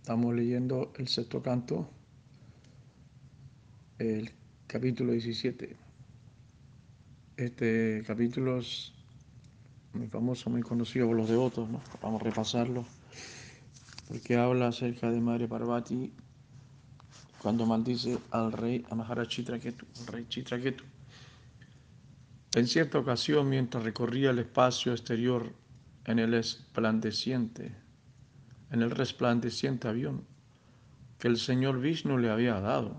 Estamos leyendo el sexto canto, el capítulo 17. Este capítulo es muy famoso, muy conocido por los devotos. Vamos a repasarlo, porque habla acerca de Madre Parvati cuando maldice al rey, a Maharaj Chitraketu, al rey Chitraketu. En cierta ocasión, mientras recorría el espacio exterior en el resplandeciente, en el resplandeciente avión que el señor Vishnu le había dado,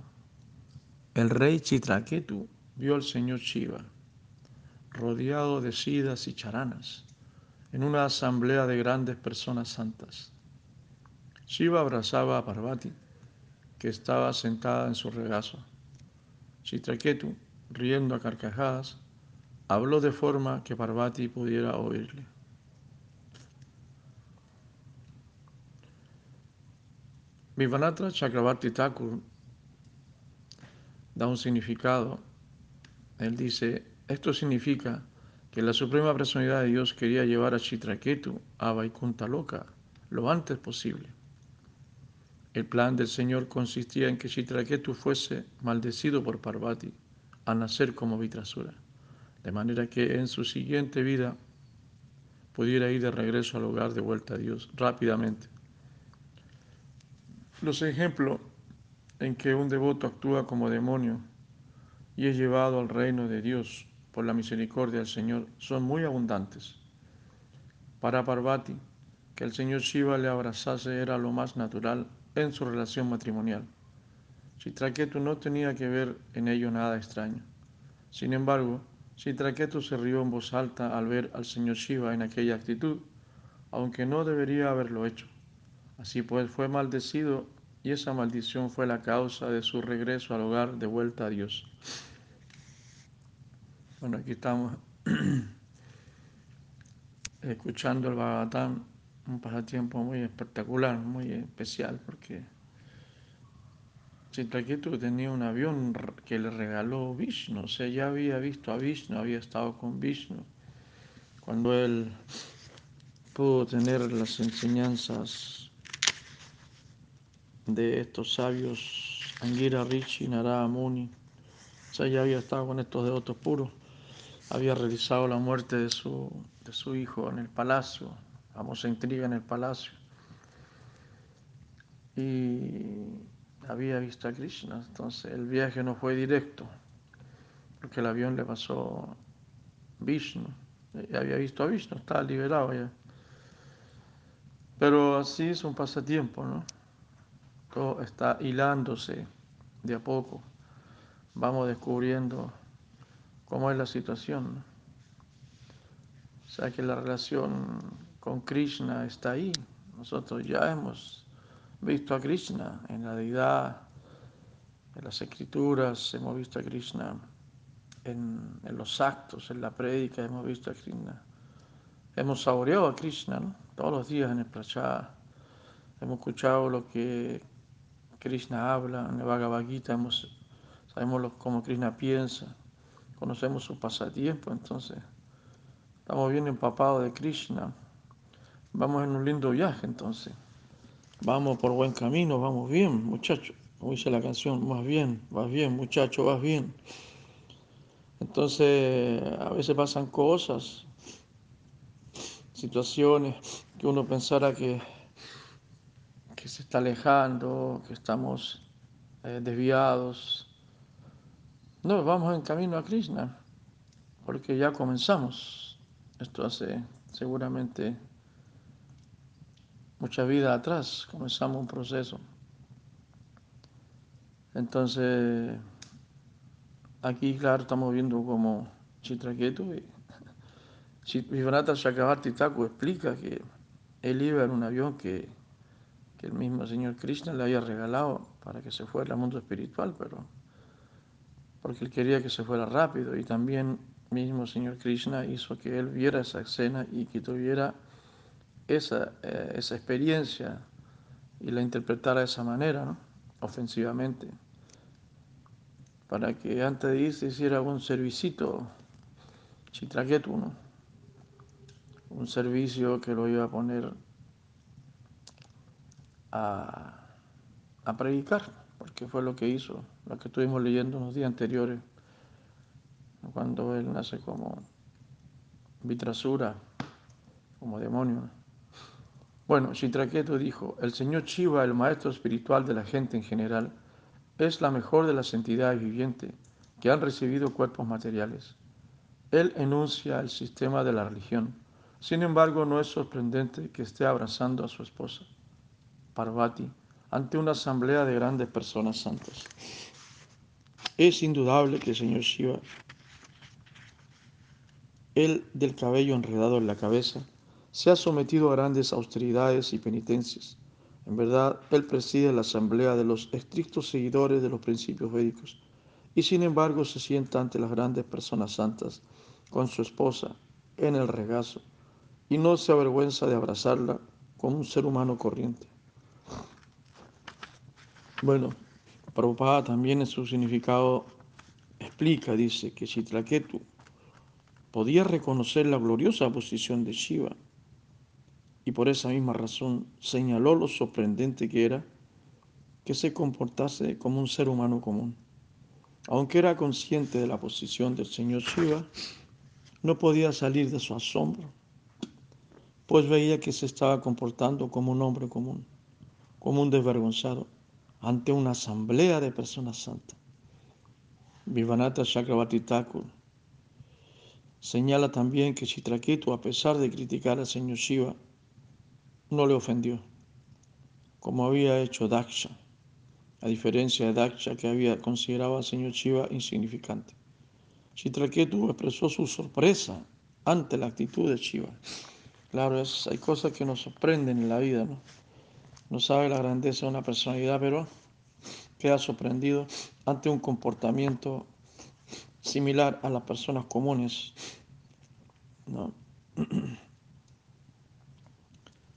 el rey Chitraketu vio al señor Shiva rodeado de sidas y charanas en una asamblea de grandes personas santas. Shiva abrazaba a Parvati que estaba sentada en su regazo. Chitraketu, riendo a carcajadas, habló de forma que Parvati pudiera oírle. Vivanatra Chakravarti Thakur da un significado. Él dice, esto significa que la Suprema Personalidad de Dios quería llevar a Chitraketu a Vaikunta Loka lo antes posible. El plan del Señor consistía en que Chitraketu fuese maldecido por Parvati a nacer como Vitrasura, de manera que en su siguiente vida pudiera ir de regreso al hogar de vuelta a Dios rápidamente. Los ejemplos en que un devoto actúa como demonio y es llevado al reino de Dios por la misericordia del Señor son muy abundantes. Para Parvati, que el Señor Shiva le abrazase era lo más natural en su relación matrimonial. Chitraketu no tenía que ver en ello nada extraño. Sin embargo, Chitraketu se rió en voz alta al ver al Señor Shiva en aquella actitud, aunque no debería haberlo hecho. Así pues fue maldecido y esa maldición fue la causa de su regreso al hogar de vuelta a Dios. Bueno, aquí estamos escuchando el Bhagavatam, un pasatiempo muy espectacular, muy especial, porque Chitraketu tenía un avión que le regaló Vishnu, o sea, ya había visto a Vishnu, había estado con Vishnu. Cuando él pudo tener las enseñanzas de estos sabios, Angira Rishi, Narada Muni, o sea, ya había estado con estos devotos puros, había realizado la muerte de su, de su hijo en el palacio, famosa intriga en el palacio, y había visto a Krishna, entonces el viaje no fue directo, porque el avión le pasó Vishnu, ya había visto a Vishnu, estaba liberado ya. Pero así es un pasatiempo, ¿no? Todo está hilándose de a poco. Vamos descubriendo cómo es la situación. ¿no? O sea que la relación con Krishna está ahí. Nosotros ya hemos visto a Krishna en la deidad, en las escrituras, hemos visto a Krishna en, en los actos, en la prédica, hemos visto a Krishna. Hemos saboreado a Krishna ¿no? todos los días en el Prachá. Hemos escuchado lo que Krishna habla en el Bhagavad Gita, hemos, sabemos lo, cómo Krishna piensa, conocemos su pasatiempo, entonces estamos bien empapados de Krishna. Vamos en un lindo viaje entonces. Vamos por buen camino, vamos bien, muchachos. Como dice la canción, más bien, vas bien, muchacho, vas bien. Entonces, a veces pasan cosas, situaciones que uno pensara que, que se está alejando, que estamos eh, desviados. No, vamos en camino a Krishna, porque ya comenzamos. Esto hace seguramente mucha vida atrás, comenzamos un proceso. Entonces, aquí, claro, estamos viendo como Chitraketu y Vivranata Chakravarti explica que él iba en un avión que, que el mismo señor Krishna le había regalado para que se fuera al mundo espiritual, pero porque él quería que se fuera rápido y también mismo señor Krishna hizo que él viera esa escena y que tuviera esa, eh, esa experiencia y la interpretara de esa manera, ofensivamente. para que antes de irse hiciera un servicito, Chitraketu, ¿no? Un servicio que lo iba a poner a, a predicar, porque fue lo que hizo, lo que estuvimos leyendo unos días anteriores, cuando él nace como vitrasura, como demonio. Bueno, Chitraketu dijo, el señor Shiva, el maestro espiritual de la gente en general, es la mejor de las entidades vivientes que han recibido cuerpos materiales. Él enuncia el sistema de la religión. Sin embargo, no es sorprendente que esté abrazando a su esposa, Parvati, ante una asamblea de grandes personas santas. Es indudable que el señor Shiva, el del cabello enredado en la cabeza, se ha sometido a grandes austeridades y penitencias. En verdad, él preside la asamblea de los estrictos seguidores de los principios védicos y sin embargo se sienta ante las grandes personas santas con su esposa en el regazo y no se avergüenza de abrazarla como un ser humano corriente. Bueno, Prabhupada también en su significado explica, dice que Chitraketu podía reconocer la gloriosa posición de Shiva y por esa misma razón señaló lo sorprendente que era que se comportase como un ser humano común. Aunque era consciente de la posición del señor Shiva, no podía salir de su asombro, pues veía que se estaba comportando como un hombre común, como un desvergonzado, ante una asamblea de personas santas. Vivanata Chakravarti señala también que Chitraketu, a pesar de criticar al señor Shiva, no le ofendió, como había hecho Daksha, a diferencia de Daksha que había considerado al señor Shiva insignificante. Chitraketu expresó su sorpresa ante la actitud de Shiva. Claro, es, hay cosas que nos sorprenden en la vida, ¿no? No sabe la grandeza de una personalidad, pero queda sorprendido ante un comportamiento similar a las personas comunes. ¿no?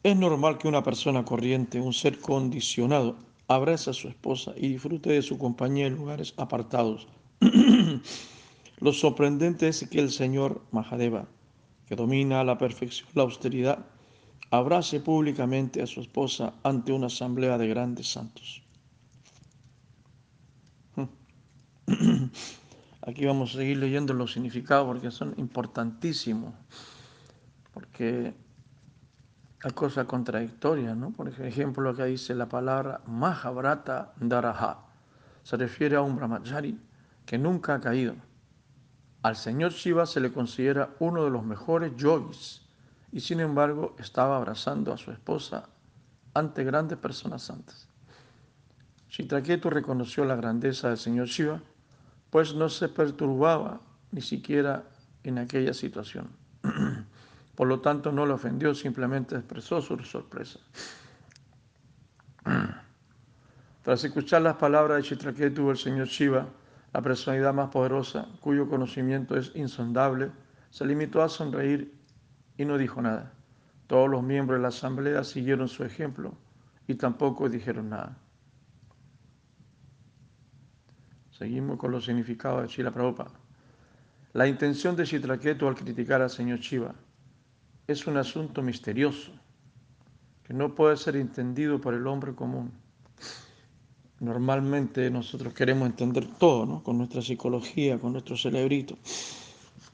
Es normal que una persona corriente, un ser condicionado, abrace a su esposa y disfrute de su compañía en lugares apartados. Lo sorprendente es que el señor Mahadeva, que domina a la perfección la austeridad, abrace públicamente a su esposa ante una asamblea de grandes santos. Aquí vamos a seguir leyendo los significados porque son importantísimos, porque hay cosas contradictorias, ¿no? Por ejemplo, lo que dice la palabra Mahabharata Daraha. Se refiere a un brahmachari que nunca ha caído. Al señor Shiva se le considera uno de los mejores yogis y sin embargo estaba abrazando a su esposa ante grandes personas santas. Chitraketu reconoció la grandeza del señor Shiva, pues no se perturbaba ni siquiera en aquella situación. Por lo tanto, no le ofendió, simplemente expresó su sorpresa. Tras escuchar las palabras de Chitraketu, el señor Shiva, la personalidad más poderosa, cuyo conocimiento es insondable, se limitó a sonreír y no dijo nada. Todos los miembros de la asamblea siguieron su ejemplo y tampoco dijeron nada. Seguimos con los significados de Chila Prabhupada. La intención de Chitraketu al criticar al señor Shiva es un asunto misterioso que no puede ser entendido por el hombre común. Normalmente nosotros queremos entender todo, ¿no? Con nuestra psicología, con nuestro cerebrito,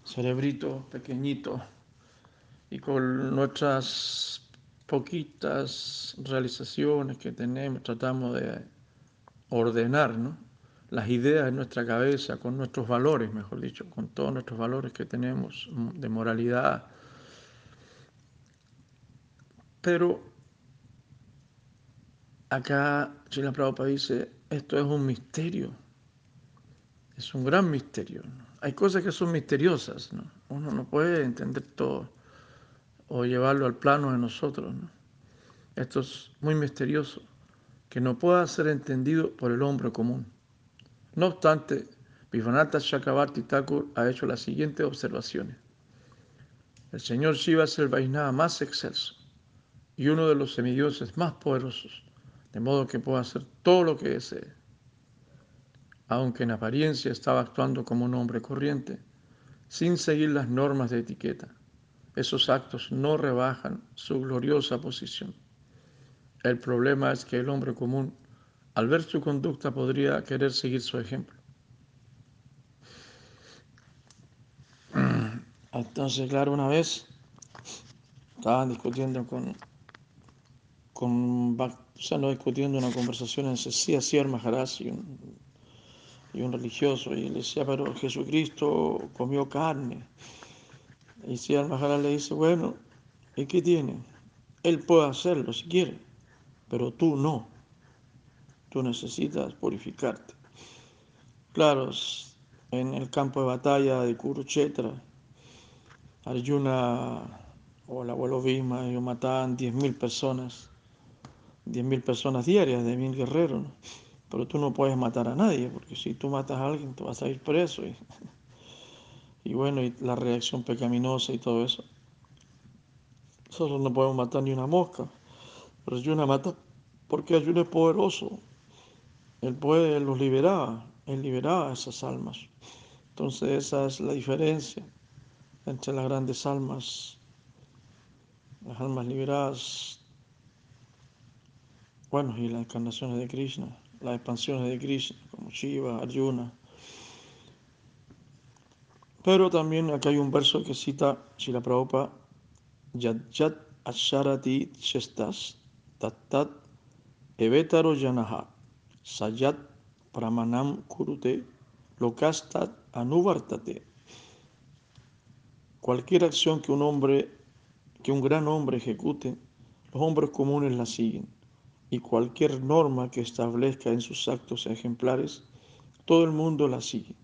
cerebrito pequeñito, y con nuestras poquitas realizaciones que tenemos, tratamos de ordenar, ¿no? Las ideas en nuestra cabeza, con nuestros valores, mejor dicho, con todos nuestros valores que tenemos de moralidad, pero acá Prabhupada dice, esto es un misterio, es un gran misterio. Hay cosas que son misteriosas, ¿no? uno no puede entender todo o llevarlo al plano de nosotros. Esto es muy misterioso, que no pueda ser entendido por el hombre común. No obstante, Vivanata Chakrabarti Thakur ha hecho las siguientes observaciones. El señor Shiva es el Vaisnava más excelso y uno de los semidioses más poderosos, de modo que pueda hacer todo lo que desee. aunque en apariencia estaba actuando como un hombre corriente, sin seguir las normas de etiqueta. Esos actos no rebajan su gloriosa posición. El problema es que el hombre común, al ver su conducta, podría querer seguir su ejemplo. Entonces, claro, una vez estaban discutiendo con, con o sea, no discutiendo una conversación en Cecía Sier Maharaj y un, y un religioso, y le decía, pero Jesucristo comió carne. Y Sier Maharaj le dice, bueno, ¿y qué tiene? Él puede hacerlo si quiere, pero tú no. Tú necesitas purificarte. Claro, en el campo de batalla de Kurukshetra, Arjuna o el abuelo Bhima, ellos mataban 10.000 personas, 10.000 personas diarias, de mil guerreros, pero tú no puedes matar a nadie, porque si tú matas a alguien te vas a ir preso. Y, y bueno, y la reacción pecaminosa y todo eso. Nosotros no podemos matar ni una mosca, pero Arjuna mata porque Arjuna es poderoso. Él puede, él los liberaba, él liberaba esas almas. Entonces esa es la diferencia entre las grandes almas, las almas liberadas, bueno, y las encarnaciones de Krishna, las expansiones de Krishna, como Shiva, Arjuna. Pero también acá hay un verso que cita Shila Prabhupada, Yad Asharati Chestas, Tat Evetaro Yanaha, Sayat Pramanam Kurute, Lokastat Anuvartate. Cualquier acción que un hombre, que un gran hombre ejecute, los hombres comunes la siguen. Y cualquier norma que establezca en sus actos ejemplares, todo el mundo la sigue.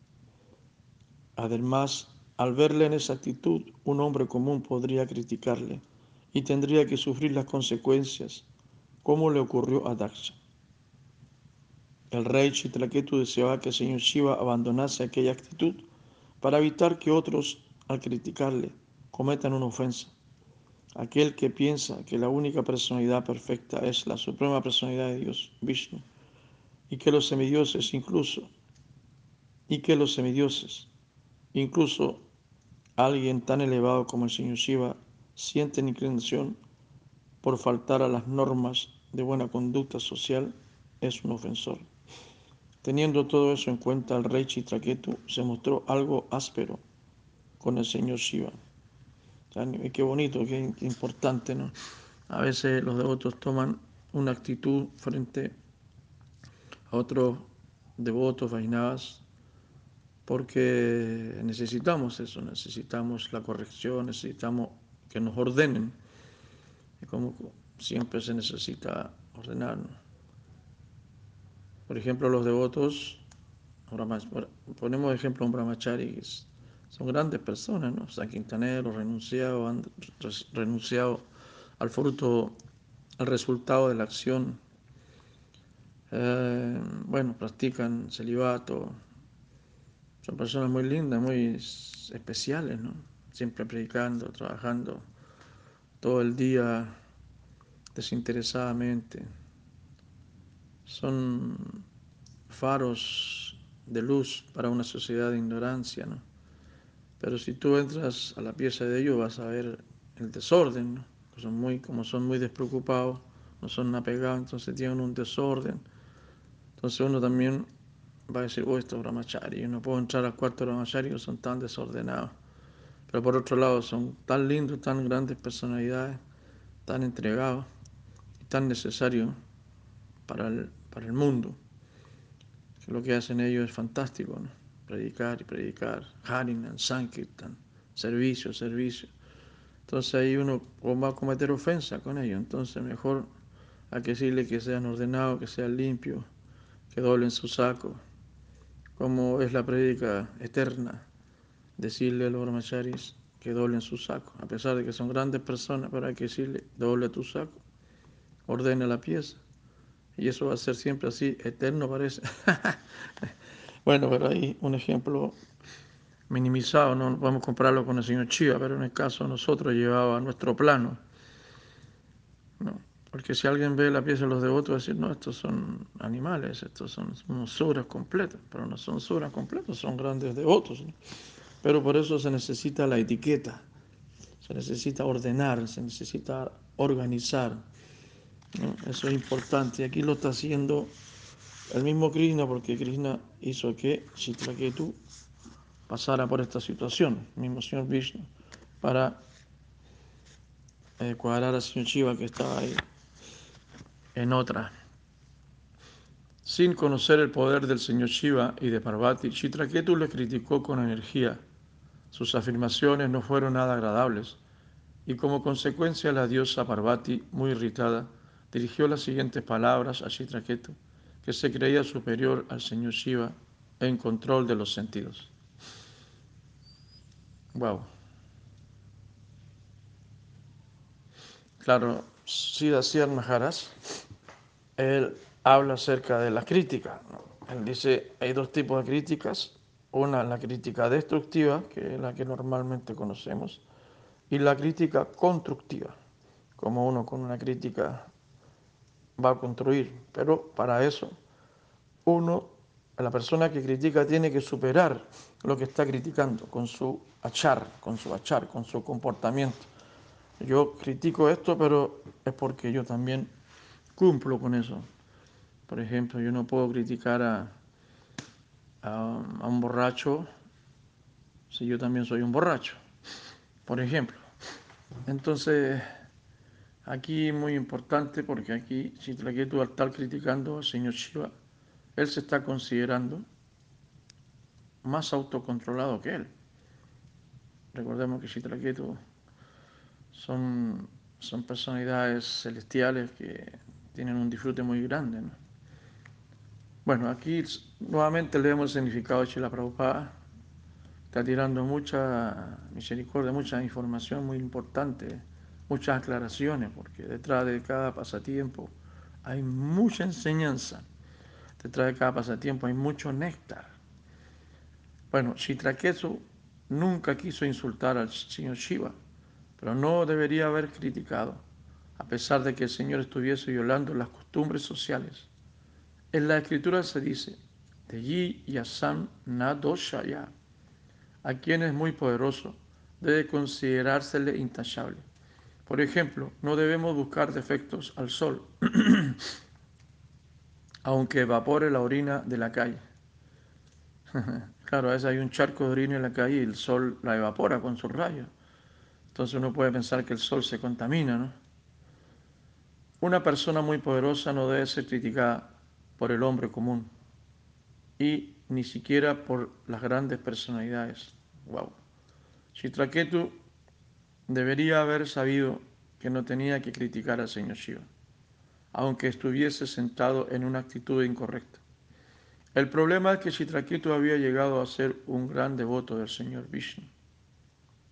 Además, al verle en esa actitud, un hombre común podría criticarle y tendría que sufrir las consecuencias, como le ocurrió a Daksha. El rey Chitraketu deseaba que el señor Shiva abandonase aquella actitud para evitar que otros al criticarle cometan una ofensa. Aquel que piensa que la única personalidad perfecta es la suprema personalidad de Dios, Vishnu, y que los semidioses incluso, y que los semidioses, incluso alguien tan elevado como el señor Shiva, sienten inclinación por faltar a las normas de buena conducta social, es un ofensor. Teniendo todo eso en cuenta, el rey Chitraketu se mostró algo áspero con el señor Shiva. Qué bonito, qué importante, ¿no? A veces los devotos toman una actitud frente a otros devotos, vainavas, porque necesitamos eso, necesitamos la corrección, necesitamos que nos ordenen. Y como siempre se necesita ordenarnos. Por ejemplo, los devotos, ponemos ejemplo a un brahmachari son grandes personas, ¿no? San Quintanero, renunciado, han renunciado al fruto, al resultado de la acción. Eh, bueno, practican celibato. Son personas muy lindas, muy especiales, ¿no? Siempre predicando, trabajando todo el día desinteresadamente. Son faros de luz para una sociedad de ignorancia, ¿no? Pero si tú entras a la pieza de ellos vas a ver el desorden, ¿no? son muy, como son muy despreocupados, no son apegados, entonces tienen un desorden. Entonces uno también va a decir, oh, estos brahmachari, yo no puedo entrar al cuarto brahmachari, son tan desordenados. Pero por otro lado son tan lindos, tan grandes personalidades, tan entregados y tan necesarios para el, para el mundo, que lo que hacen ellos es fantástico. Predicar y predicar, Harinan, Sankirtan, servicio, servicio. Entonces ahí uno va a cometer ofensa con ellos. Entonces mejor hay que decirle que sean ordenados, que sean limpios, que doblen su saco, como es la prédica eterna, decirle a los brahmacharis que doblen su saco, a pesar de que son grandes personas, pero hay que decirle, doble tu saco, ordena la pieza. Y eso va a ser siempre así, eterno parece. Bueno, pero hay un ejemplo minimizado, no podemos compararlo con el señor Chiva, pero en el caso de nosotros llevaba nuestro plano. Porque si alguien ve la pieza de los devotos, decir, no, estos son animales, estos son unos suras pero no son suras completos, son grandes devotos. Pero por eso se necesita la etiqueta, se necesita ordenar, se necesita organizar. Eso es importante. Y aquí lo está haciendo el mismo Krishna, porque Krishna hizo que Chitraketu pasara por esta situación, el mismo señor Vishnu, para eh, cuadrar al señor Shiva que estaba ahí en otra. Sin conocer el poder del señor Shiva y de Parvati, Chitraketu le criticó con energía. Sus afirmaciones no fueron nada agradables y como consecuencia la diosa Parvati, muy irritada, dirigió las siguientes palabras a Chitraketu, que se creía superior al señor Shiva en control de los sentidos. Wow. Claro, Siddhasya Maharaj, él habla acerca de la crítica. Él dice, hay dos tipos de críticas. Una, la crítica destructiva, que es la que normalmente conocemos, y la crítica constructiva, como uno con una crítica va a construir. Pero para eso, uno, la persona que critica tiene que superar lo que está criticando con su achar, con su achar, con su comportamiento. Yo critico esto, pero es porque yo también cumplo con eso. Por ejemplo, yo no puedo criticar a, a, a un borracho si yo también soy un borracho, por ejemplo. Entonces, aquí muy importante porque aquí tú al estar criticando al señor Shiva, él se está considerando más autocontrolado que él. Recordemos que Chitraketu son, son personalidades celestiales que tienen un disfrute muy grande. Bueno, aquí nuevamente leemos el significado de Chila Prabhupada. Está tirando mucha misericordia, mucha información muy importante, muchas aclaraciones, porque detrás de cada pasatiempo hay mucha enseñanza. Detrás de cada pasatiempo hay mucho néctar. Bueno, Chitraketu nunca quiso insultar al señor Shiva pero no debería haber criticado, a pesar de que el Señor estuviese violando las costumbres sociales. En la escritura se dice, de Yasam Nadoshaya, a quien es muy poderoso, debe considerársele intachable. Por ejemplo, no debemos buscar defectos al sol, aunque evapore la orina de la calle. claro, a veces hay un charco de orina en la calle y el sol la evapora con sus rayos. Entonces uno puede pensar que el sol se contamina, ¿no? Una persona muy poderosa no debe ser criticada por el hombre común y ni siquiera por las grandes personalidades. Wow. Chitraketu debería haber sabido que no tenía que criticar al señor Shiva, aunque estuviese sentado en una actitud incorrecta. El problema es que Chitraketu había llegado a ser un gran devoto del señor Vishnu,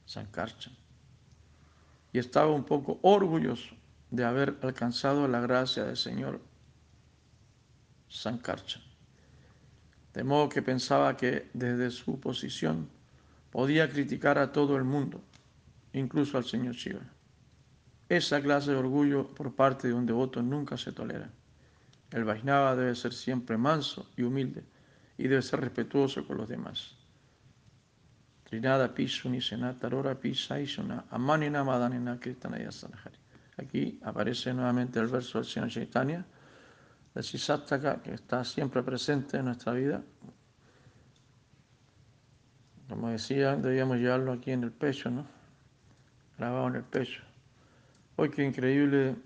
Sankarshan y estaba un poco orgulloso de haber alcanzado la gracia del Señor Sankarcha. De modo que pensaba que desde su posición podía criticar a todo el mundo, incluso al Señor Shiva. Esa clase de orgullo por parte de un devoto nunca se tolera. El Vaisnava debe ser siempre manso y humilde y debe ser respetuoso con los demás. Trinada Pisuni Senatarora Pisaisuna Amanina Madanina Kirtanaya Sanahari. Aquí aparece nuevamente el verso del Señor Chaitanya, de Sisattaka, que está siempre presente en nuestra vida. Como decía, debíamos llevarlo aquí en el pecho, ¿no? Grabado en el pecho. Hoy qué increíble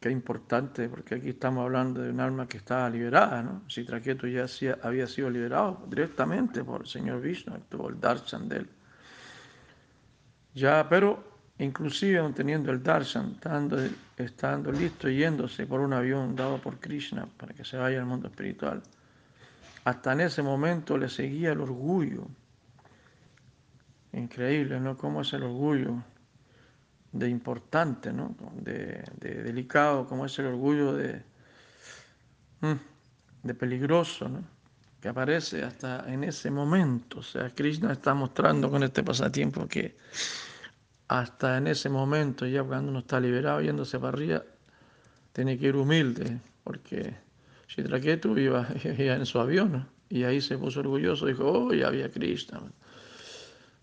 Qué importante, porque aquí estamos hablando de un alma que estaba liberada, ¿no? Si Traqueto ya había sido liberado directamente por el señor Vishnu, tuvo el darshan de él. Ya, pero inclusive teniendo el darshan, estando, estando listo yéndose por un avión dado por Krishna para que se vaya al mundo espiritual, hasta en ese momento le seguía el orgullo. Increíble, ¿no? ¿Cómo es el orgullo? de importante, ¿no? de, delicado, como es el orgullo de, mm, de peligroso, ¿no? que aparece hasta en ese momento. O sea, Krishna está mostrando con este pasatiempo que hasta en ese momento, ya cuando uno está liberado yéndose para arriba, tiene que ir humilde, porque Chitraketu iba, iba en su avión y ahí se puso orgulloso, dijo, oh, ya había Krishna,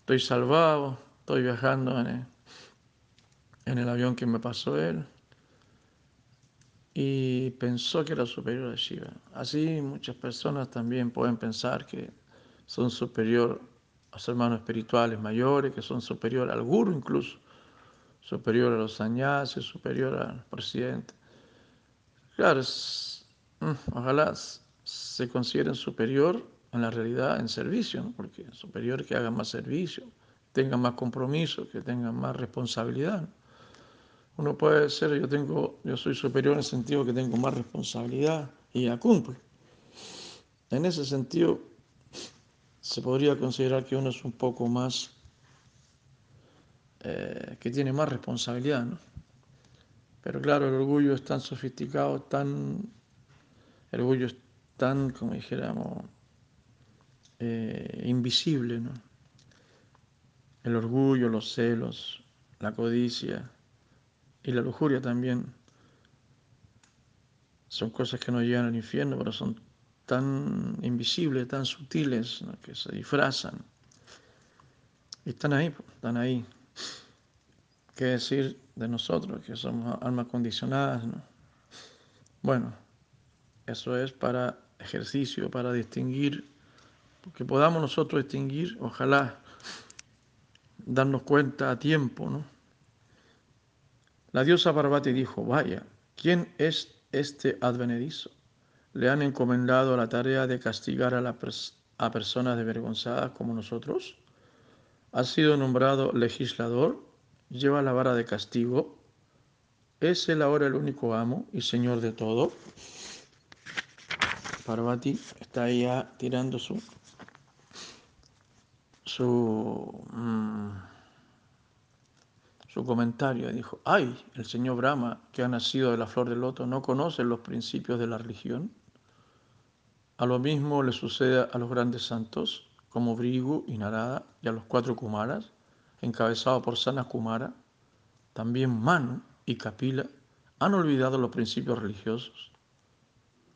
estoy salvado, estoy viajando en el, en el avión que me pasó él. Y pensó que era superior a Shiva. Así muchas personas también pueden pensar que son superior a sus hermanos espirituales mayores, que son superior al guru incluso, superior a los sannyasis, superior al presidente. Claro, mm, ojalá se consideren superior en la realidad en servicio, porque superior que hagan más servicio, tengan más compromiso, que tengan más responsabilidad. Uno puede ser, yo tengo, yo soy superior en el sentido que tengo más responsabilidad y ya cumple. En ese sentido, se podría considerar que uno es un poco más, eh, que tiene más responsabilidad, ¿no? Pero claro, el orgullo es tan sofisticado, tan, el orgullo es tan, como dijéramos, eh, invisible, ¿no? El orgullo, los celos, la codicia y la lujuria también son cosas que no llegan al infierno, pero son tan invisibles, tan sutiles, que se disfrazan. Y están ahí, están ahí. ¿Qué decir de nosotros, que somos almas condicionadas? ¿no? Bueno, eso es para ejercicio, para distinguir, que podamos nosotros distinguir, ojalá darnos cuenta a tiempo, ¿no? La diosa Parvati dijo, vaya, ¿quién es este advenedizo? le han encomendado la tarea de castigar a, personas desvergonzadas como nosotros? ¿Ha sido nombrado legislador? ¿Lleva la vara de castigo? ¿Es él ahora el único amo y señor de todo? Parvati está ya tirando su, su, mm, su comentario. Dijo, ay, el señor Brahma, que ha nacido de la flor del loto, ¿no conoce los principios de la religión? A lo mismo le sucede a los grandes santos, como Brigu y Narada, y a los cuatro Kumaras, encabezados por Sana Kumara. También Manu y Kapila han olvidado los principios religiosos,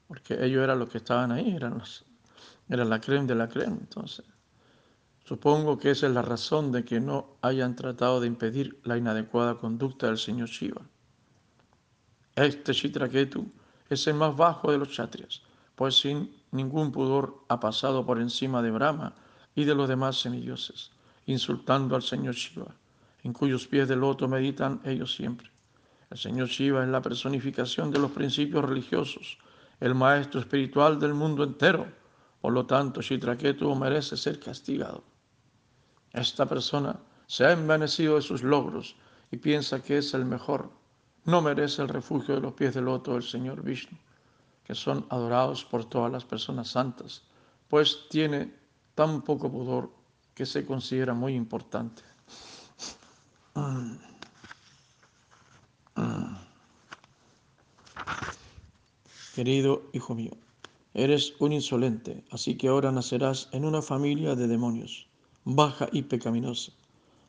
porque ellos eran los que estaban ahí, eran, los, eran la crema de la crema. Entonces, supongo que esa es la razón de que no hayan tratado de impedir la inadecuada conducta del señor Shiva. Este Chitraketu es el más bajo de los chatrias, pues sin ningún pudor ha pasado por encima de Brahma y de los demás semidioses, insultando al Señor Shiva, en cuyos pies de loto meditan ellos siempre. El Señor Shiva es la personificación de los principios religiosos, el maestro espiritual del mundo entero. Por lo tanto, Chitraketu merece ser castigado. Esta persona se ha envanecido de sus logros y piensa que es el mejor. No merece el refugio de los pies de loto del Señor Vishnu que son adorados por todas las personas santas, pues tiene tan poco pudor que se considera muy importante. Querido hijo mío, eres un insolente, así que ahora nacerás en una familia de demonios, baja y pecaminosa,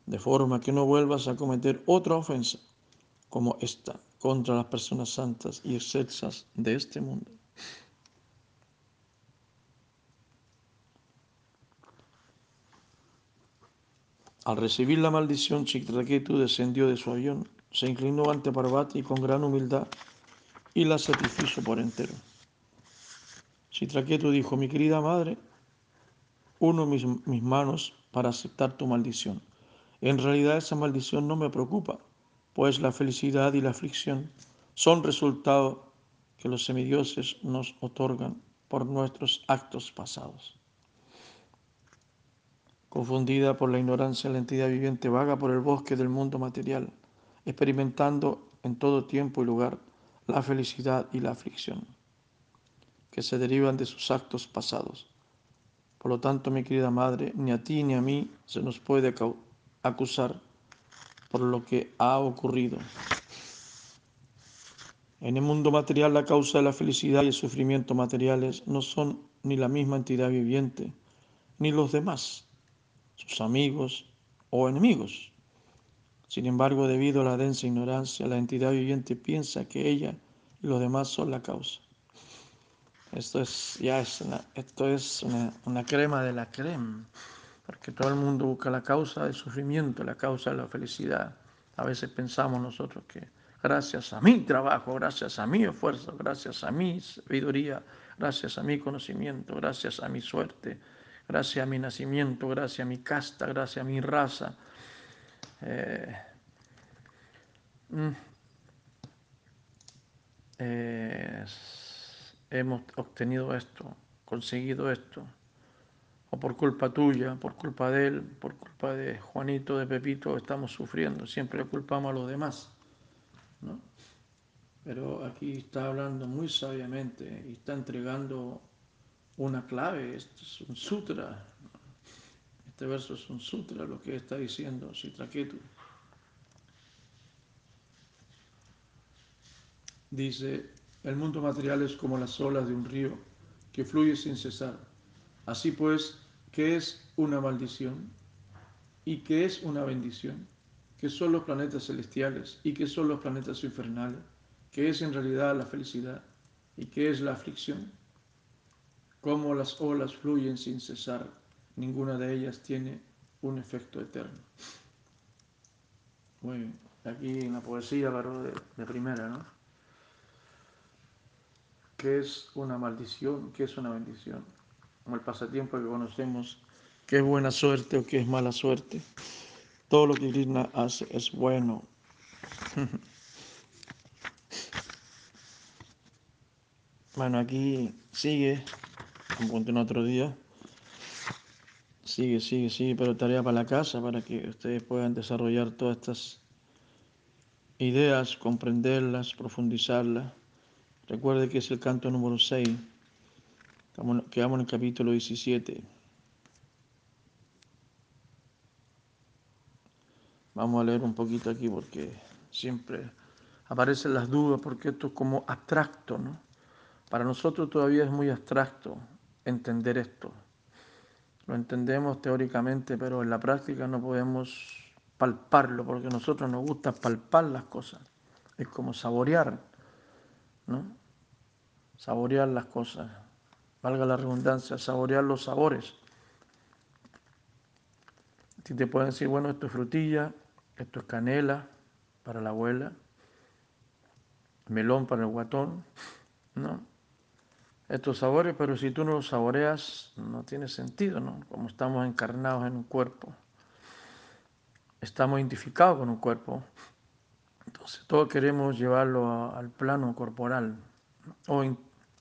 de forma que no vuelvas a cometer otra ofensa como esta contra las personas santas y excelsas de este mundo. Al recibir la maldición, Chitraketu descendió de su avión, se inclinó ante Parvati con gran humildad y la satisfizo por entero. Chitraketu dijo, mi querida madre, uno mis, mis manos para aceptar tu maldición. En realidad esa maldición no me preocupa, pues la felicidad y la aflicción son resultado que los semidioses nos otorgan por nuestros actos pasados. Confundida por la ignorancia, la entidad viviente vaga por el bosque del mundo material, experimentando en todo tiempo y lugar la felicidad y la aflicción que se derivan de sus actos pasados. Por lo tanto, mi querida madre, ni a ti ni a mí se nos puede acusar por lo que ha ocurrido. En el mundo material la causa de la felicidad y el sufrimiento materiales no son ni la misma entidad viviente, ni los demás, sus amigos o enemigos. Sin embargo, debido a la densa ignorancia, la entidad viviente piensa que ella y los demás son la causa. Esto es ya es una, esto es una, crema de la crema, porque todo el mundo busca la causa del sufrimiento, la causa de la felicidad. A veces pensamos nosotros que gracias a mi trabajo, gracias a mi esfuerzo, gracias a mi sabiduría, gracias a mi conocimiento, gracias a mi suerte, gracias a mi nacimiento, gracias a mi casta, gracias a mi raza. Eh, mm, hemos obtenido esto, conseguido esto, o por culpa tuya, por culpa de él, por culpa de Juanito, de Pepito, estamos sufriendo, siempre culpamos a los demás. ¿no? Pero aquí está hablando muy sabiamente y está entregando una clave, esto es un sutra. Este verso es un sutra, lo que está diciendo Citraketu. Dice, el mundo material es como las olas de un río que fluye sin cesar. Así pues, ¿qué es una maldición? ¿Y qué es una bendición? ¿Qué son los planetas celestiales? ¿Y qué son los planetas infernales? ¿Qué es en realidad la felicidad? ¿Y qué es la aflicción? Cómo las olas fluyen sin cesar, ninguna de ellas tiene un efecto eterno. Muy bien, aquí en la poesía, de, de primera, ¿no? Qué es una maldición, qué es una bendición, como el pasatiempo que conocemos, qué es buena suerte o qué es mala suerte. Todo lo que Krishna hace es bueno. Bueno, aquí sigue, en otro día, sigue, sigue, sigue, pero tarea para la casa, para que ustedes puedan desarrollar todas estas ideas, comprenderlas, profundizarlas. Recuerde que es el canto número 6. Quedamos en el capítulo 17. Vamos a leer un poquito aquí porque siempre aparecen las dudas porque esto es como abstracto, ¿no? Para nosotros todavía es muy abstracto entender esto. Lo entendemos teóricamente, pero en la práctica no podemos palparlo porque a nosotros nos gusta palpar las cosas. Es como saborear, ¿no? Saborear las cosas, valga la redundancia, saborear los sabores. Si te pueden decir, bueno, esto es frutilla, esto es canela para la abuela, melón para el guatón, ¿no? Estos sabores, pero si tú no los saboreas, no tiene sentido, ¿no? Como estamos encarnados en un cuerpo, estamos identificados con un cuerpo, entonces todos queremos llevarlo al plano corporal o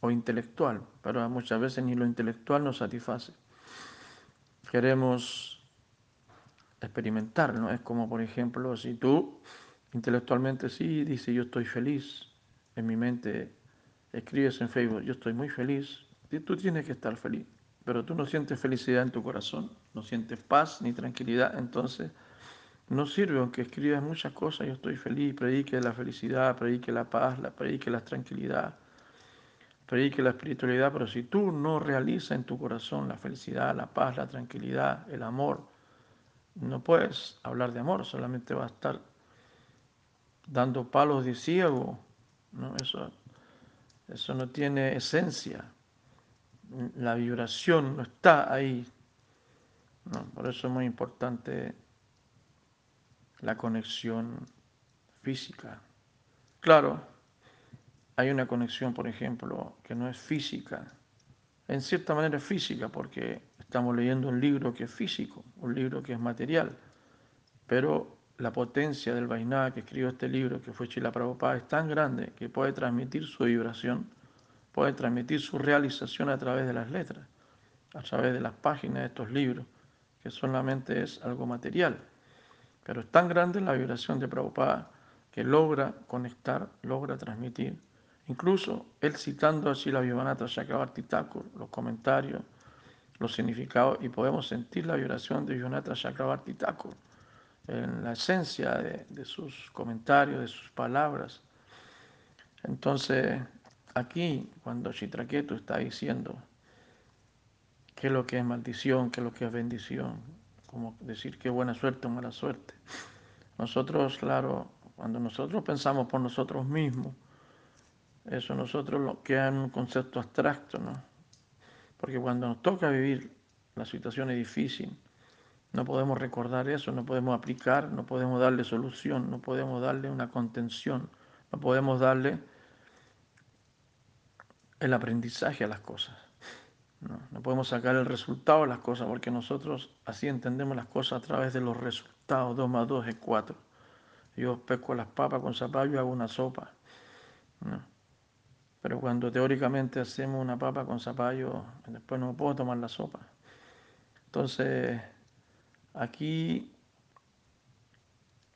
o intelectual, pero muchas veces ni lo intelectual nos satisface. Queremos experimentar, ¿no? Es como, por ejemplo, si tú intelectualmente sí dices yo estoy feliz, en mi mente escribes en Facebook yo estoy muy feliz, tú tienes que estar feliz, pero tú no sientes felicidad en tu corazón, no sientes paz ni tranquilidad, entonces no sirve aunque escribas muchas cosas, yo estoy feliz, predique la felicidad, predique la paz, la, predique la tranquilidad predique la espiritualidad, pero si tú no realizas en tu corazón la felicidad, la paz, la tranquilidad, el amor, no puedes hablar de amor, solamente va a estar dando palos de ciego. ¿no? Eso, eso no tiene esencia. La vibración no está ahí. Por eso es muy importante la conexión física. Claro, hay una conexión, por ejemplo, que no es física. En cierta manera es física porque estamos leyendo un libro que es físico, un libro que es material. Pero la potencia del Vaisnava que escribió este libro, que fue Chila Prabhupada, es tan grande que puede transmitir su vibración, puede transmitir su realización a través de las letras, a través de las páginas de estos libros, que solamente es algo material. Pero es tan grande la vibración de Prabhupada que logra conectar, logra transmitir Incluso él citando así la Vivanata Chakrabarti los comentarios, los significados, y podemos sentir la vibración de Vivanata Chakrabarti en la esencia de, sus comentarios, de sus palabras. Entonces, aquí, cuando Chitraketu está diciendo qué es lo que es maldición, qué es lo que es bendición, como decir qué buena suerte o mala suerte. Nosotros, claro, cuando nosotros pensamos por nosotros mismos, Eso nosotros lo queda en un concepto abstracto, ¿no? Porque cuando nos toca vivir la situación es difícil, no podemos recordar eso, no podemos aplicar, no podemos darle solución, no podemos darle una contención, no podemos darle el aprendizaje a las cosas. No, no podemos sacar el resultado de las cosas porque nosotros así entendemos las cosas a través de los resultados. 2 más 2 es 4. Yo pesco las papas con zapallo y hago una sopa. ¿no? Pero cuando teóricamente hacemos una papa con zapallo, después no puedo tomar la sopa. Entonces, aquí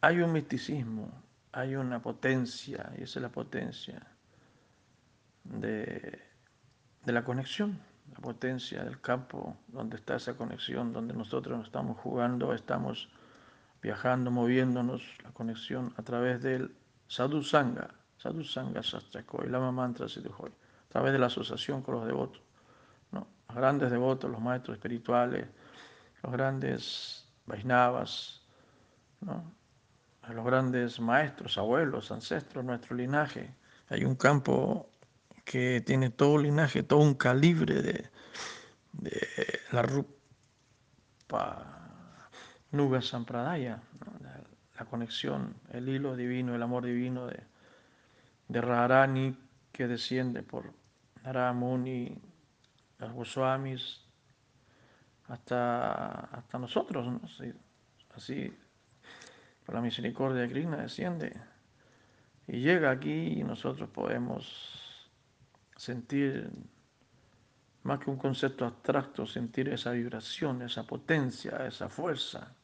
hay un misticismo, hay una potencia, y esa es la potencia de, de la conexión, la potencia del campo donde está esa conexión, donde nosotros estamos jugando, estamos viajando, moviéndonos, la conexión a través del sadhu sangha, y lama mantra a través de la asociación con los devotos, ¿no? los grandes devotos, los maestros espirituales, los grandes Vaisnavas, ¿no? los grandes maestros, abuelos, ancestros, nuestro linaje. Hay un campo que tiene todo linaje, todo un calibre de, de la rupa Nuga Sampradaya, la, conexión, el hilo divino, el amor divino de, de Radharani que desciende por Naramuni, los Goswamis, hasta, hasta nosotros, así, así, por la misericordia de Krishna desciende. Y llega aquí y nosotros podemos sentir más que un concepto abstracto, sentir esa vibración, esa potencia, esa fuerza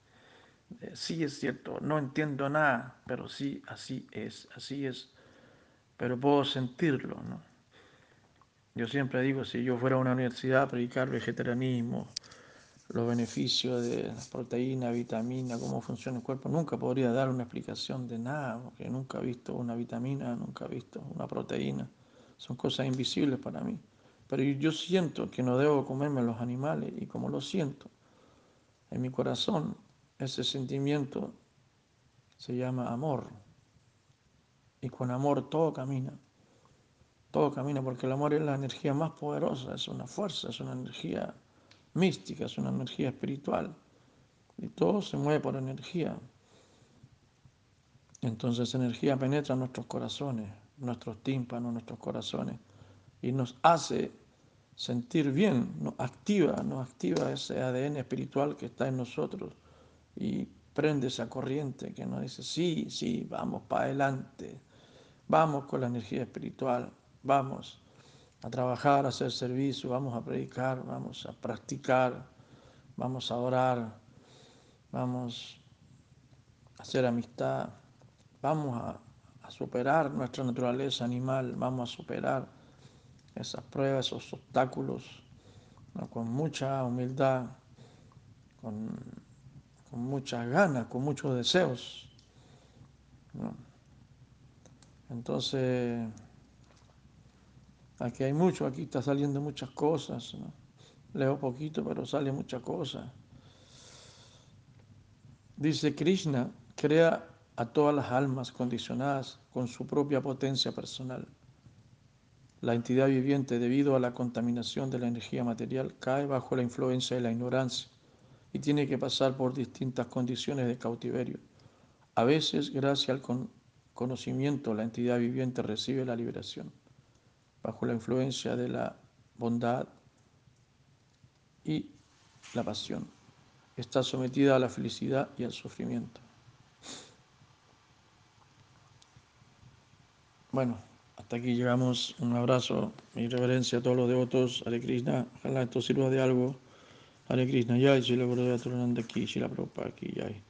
sí es cierto, no entiendo nada, pero sí, así es, así es, pero puedo sentirlo, ¿no? Yo siempre digo, si yo fuera a una universidad a predicar vegetarianismo, los beneficios de las proteínas, vitaminas, cómo funciona el cuerpo, nunca podría dar una explicación de nada, porque nunca he visto una vitamina, nunca he visto una proteína, son cosas invisibles para mí. Pero yo siento que no debo comerme los animales y como lo siento en mi corazón, ese sentimiento se llama amor. Y con amor todo camina. Todo camina porque el amor es la energía más poderosa, es una fuerza, es una energía mística, es una energía espiritual. Y todo se mueve por energía. Entonces esa energía penetra nuestros corazones, nuestros tímpanos, nuestros corazones y nos hace sentir bien, nos activa, nos activa ese ADN espiritual que está en nosotros y prende esa corriente que nos dice, sí, sí, vamos para adelante, vamos con la energía espiritual, vamos a trabajar, a hacer servicio, vamos a predicar, vamos a practicar, vamos a orar, vamos a hacer amistad, vamos a, superar nuestra naturaleza animal, vamos a superar esas pruebas, esos obstáculos, con mucha humildad, con con muchas ganas, con muchos deseos. Entonces, aquí hay mucho, aquí está saliendo muchas cosas. Leo poquito, pero sale muchas cosas. Dice Krishna, crea a todas las almas condicionadas con su propia potencia personal. La entidad viviente, debido a la contaminación de la energía material, cae bajo la influencia de la ignorancia y tiene que pasar por distintas condiciones de cautiverio. A veces, gracias al conocimiento, la entidad viviente recibe la liberación bajo la influencia de la bondad y la pasión. Está sometida a la felicidad y al sufrimiento. Bueno, hasta aquí llegamos. Un abrazo, mi reverencia a todos los devotos. Hare Krishna. Ojalá esto sirva de algo. Hare Krishna Jai, Srila Gurudev Turunanda Ki, Srila Prabhupada Jai.